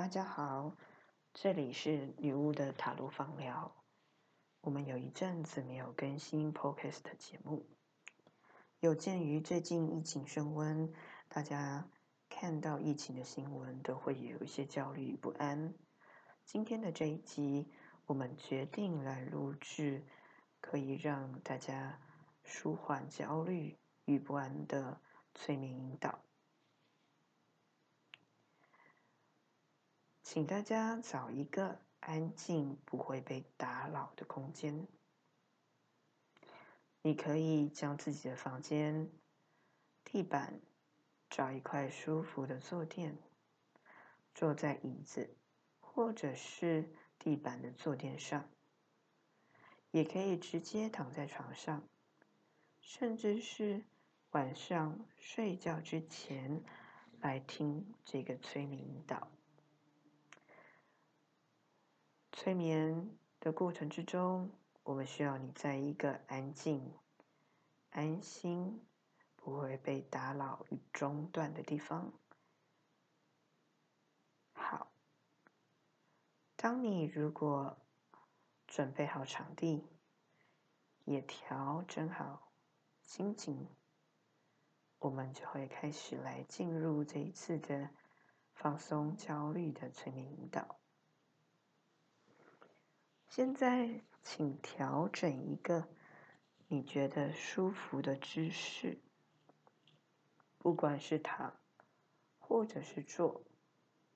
大家好，这里是女巫的塔罗芳疗。我们有一阵子没有更新 Podcast 节目，有鉴于最近疫情升温，大家看到疫情的新闻都会有一些焦虑与不安。今天的这一集，我们决定来录制可以让大家舒缓焦虑与不安的催眠引导。请大家找一个安静、不会被打扰的空间。你可以将自己的房间地板找一块舒服的坐垫，坐在椅子或者是地板的坐垫上，也可以直接躺在床上，甚至是晚上睡觉之前来听这个催眠引导。催眠的过程之中，我们需要你在一个安静、安心、不会被打扰与中断的地方。好，当你如果准备好场地，也调整好心情，我们就会开始来进入这一次的放松焦虑的催眠引导。现在，请调整一个你觉得舒服的姿势，不管是躺或者是坐，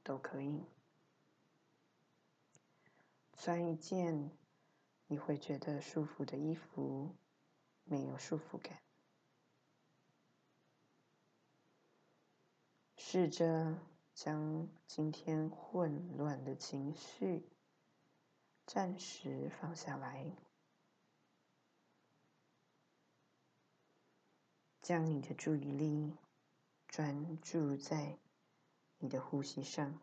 都可以。穿一件你会觉得舒服的衣服，没有束缚感。试着将今天混乱的情绪。暂时放下来，将你的注意力专注在你的呼吸上。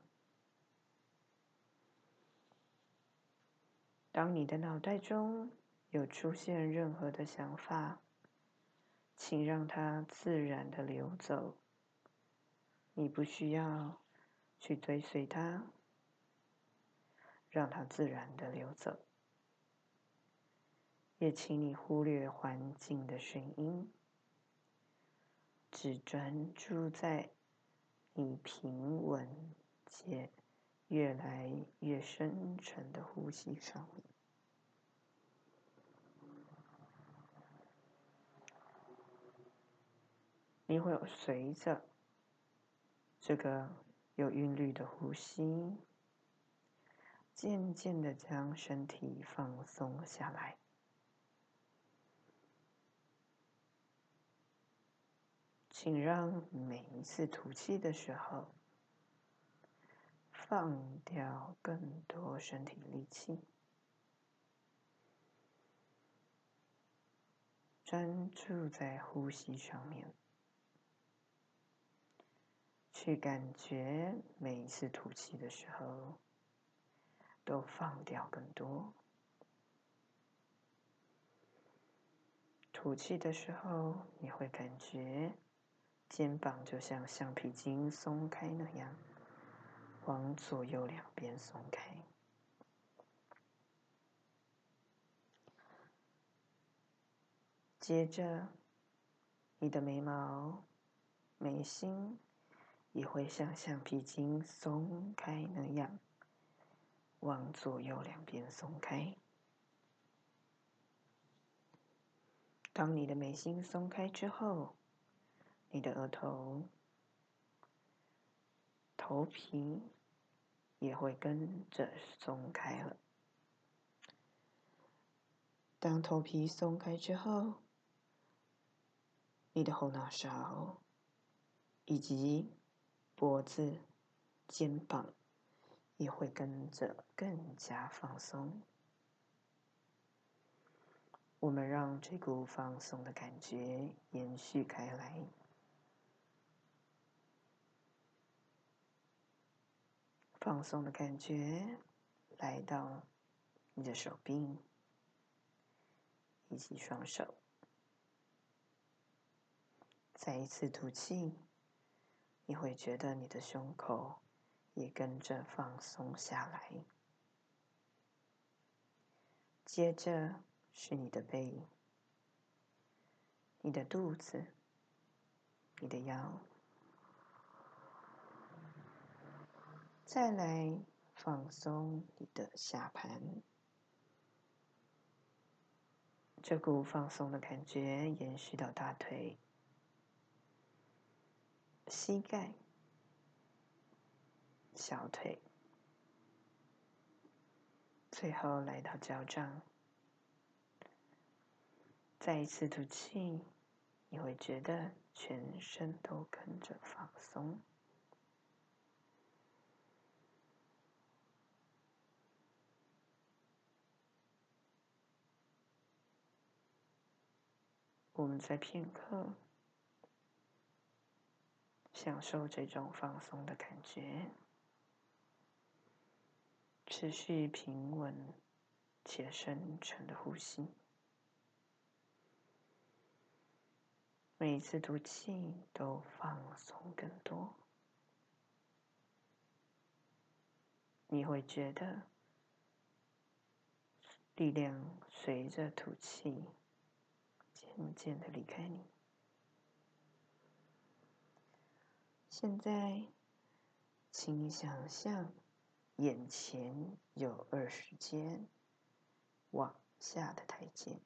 当你的脑袋中有出现任何的想法，请让它自然的流走，你不需要去追随它。让它自然的流走，也请你忽略环境的声音，只专注在你平稳且越来越深沉的呼吸上。你会有随着这个有韵律的呼吸。渐渐的将身体放松下来，请让每一次吐气的时候，放掉更多身体力气，专注在呼吸上面，去感觉每一次吐气的时候。都放掉更多。吐气的时候，你会感觉肩膀就像橡皮筋松开那样，往左右两边松开。接着，你的眉毛、眉心也会像橡皮筋松开那样。往左右两边松开。当你的眉心松开之后，你的额头、头皮也会跟着松开了。当头皮松开之后，你的后脑勺以及脖子、肩膀。也会跟着更加放松。我们让这股放松的感觉延续开来，放松的感觉来到你的手臂以及双手。再一次吐气，你会觉得你的胸口。也跟着放松下来。接着是你的背、你的肚子、你的腰，再来放松你的下盘。这股放松的感觉延续到大腿、膝盖、小腿，最后来到脚掌。再一次吐气，你会觉得全身都跟着放松。我们在片刻享受这种放松的感觉，持续平稳且深沉的呼吸。每一次吐气都放松更多，你会觉得力量随着吐气。渐渐的离开你。现在，请你想象眼前有二十阶往下的台阶，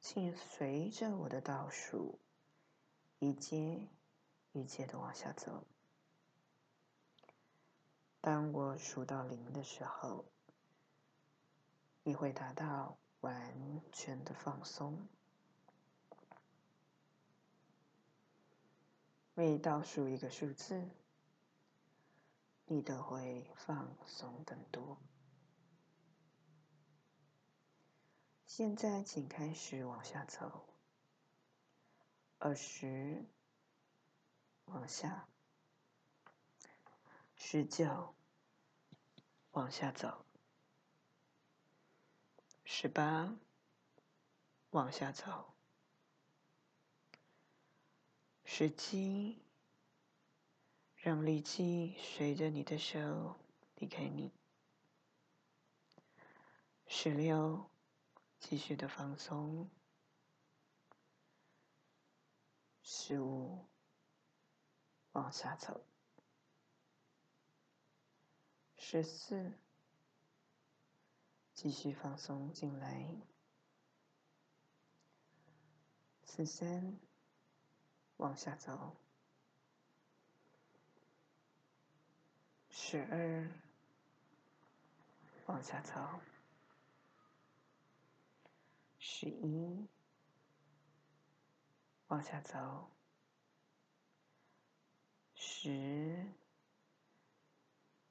请随着我的倒数，一阶一阶的往下走。当我数到零的时候，你会达到。完全的放松，每倒数一个数字，你都会放松更多。现在，请开始往下走，二十，往下，十九，往下走。十八，往下走。十七，让力气随着你的手离开你。十六，继续的放松。十五，往下走。十四。继续放松进来，十三，往下走，十二，往下走，十一，往下走，十。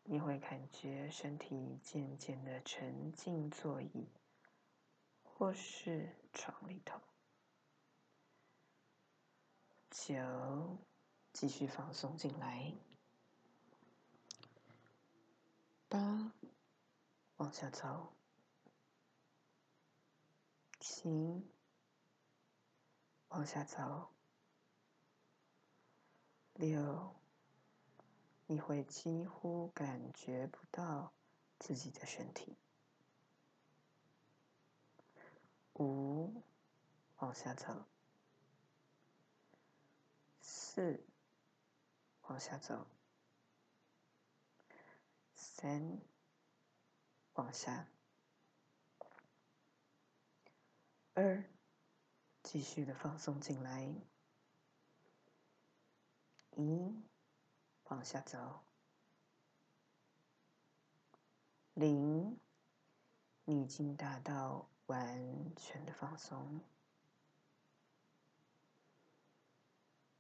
你会感觉身体渐渐的沉进座椅，或是床里头。九，继续放松进来。八，往下走。七，往下走。六。你会几乎感觉不到自己的身体。五，往下走。四，往下走。三，往下。二，继续的放松进来。一。往下走，零，你已经达到完全的放松，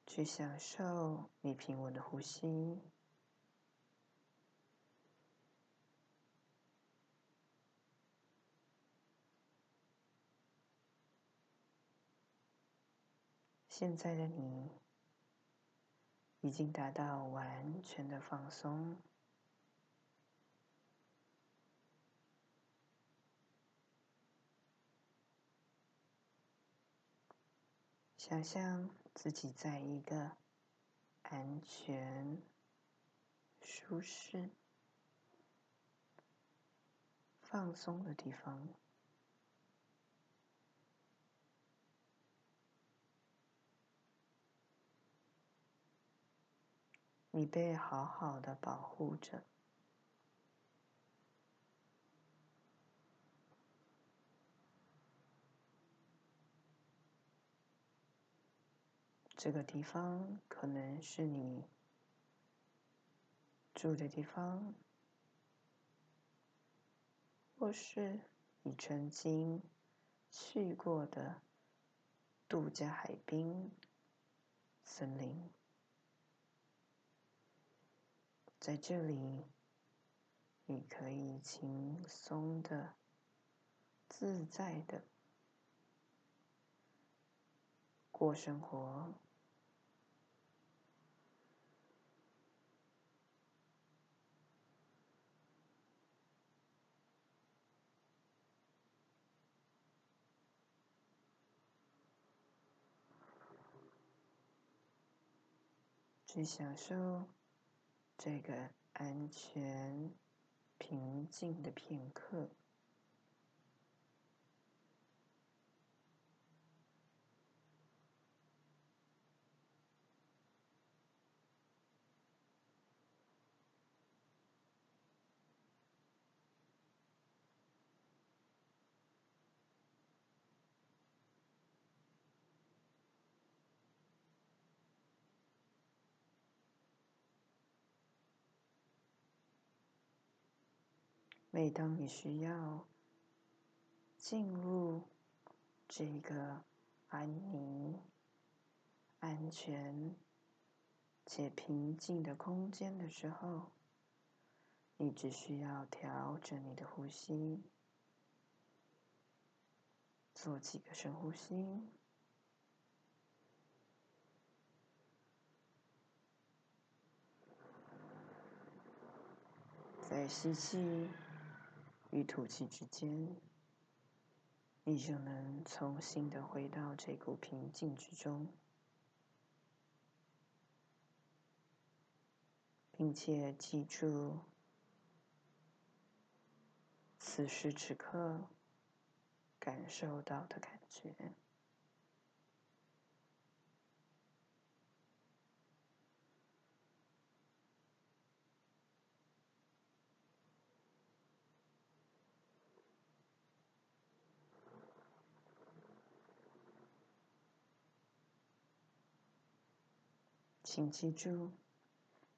去享受你平稳的呼吸，现在的你。已经达到完全的放松，想象自己在一个安全、舒适、放松的地方。你被好好的保护着。这个地方可能是你住的地方，或是你曾经去过的度假海滨、森林。在这里，你可以轻松的、自在的过生活。去享受这个安全、平静的片刻。每当你需要进入这个安宁、安全且平静的空间的时候，你只需要调整你的呼吸，做几个深呼吸，再吸气。与吐气之间，你就能重新的回到这股平静之中，并且记住此时此刻感受到的感觉。请记住，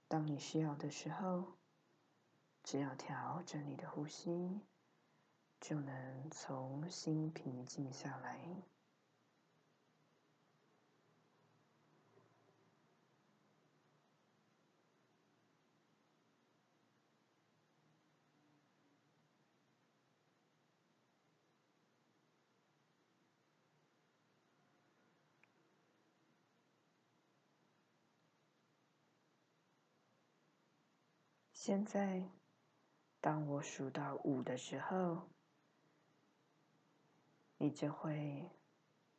当你需要的时候，只要调整你的呼吸，就能重新平静下来。现在，当我数到五的时候，你就会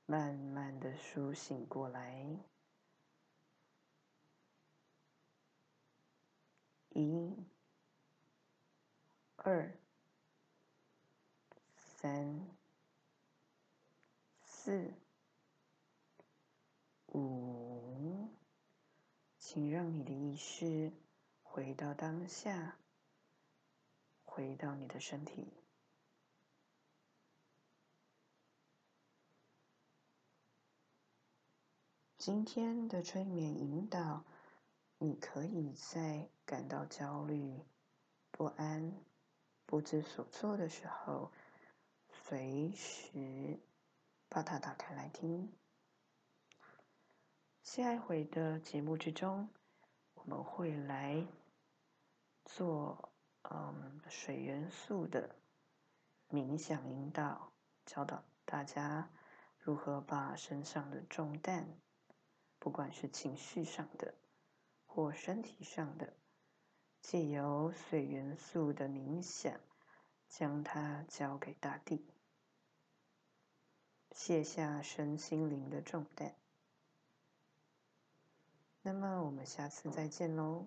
慢慢的苏醒过来。一、二、三、四、五，请让你的意识。回到当下，回到你的身体。今天的催眠引导，你可以在感到焦虑、不安、不知所措的时候，随时把它打开来听。下一回的节目之中，我们会来。做嗯水元素的冥想引导，教导大家如何把身上的重担，不管是情绪上的或身体上的，借由水元素的冥想，将它交给大地，卸下身心灵的重担。那么我们下次再见喽。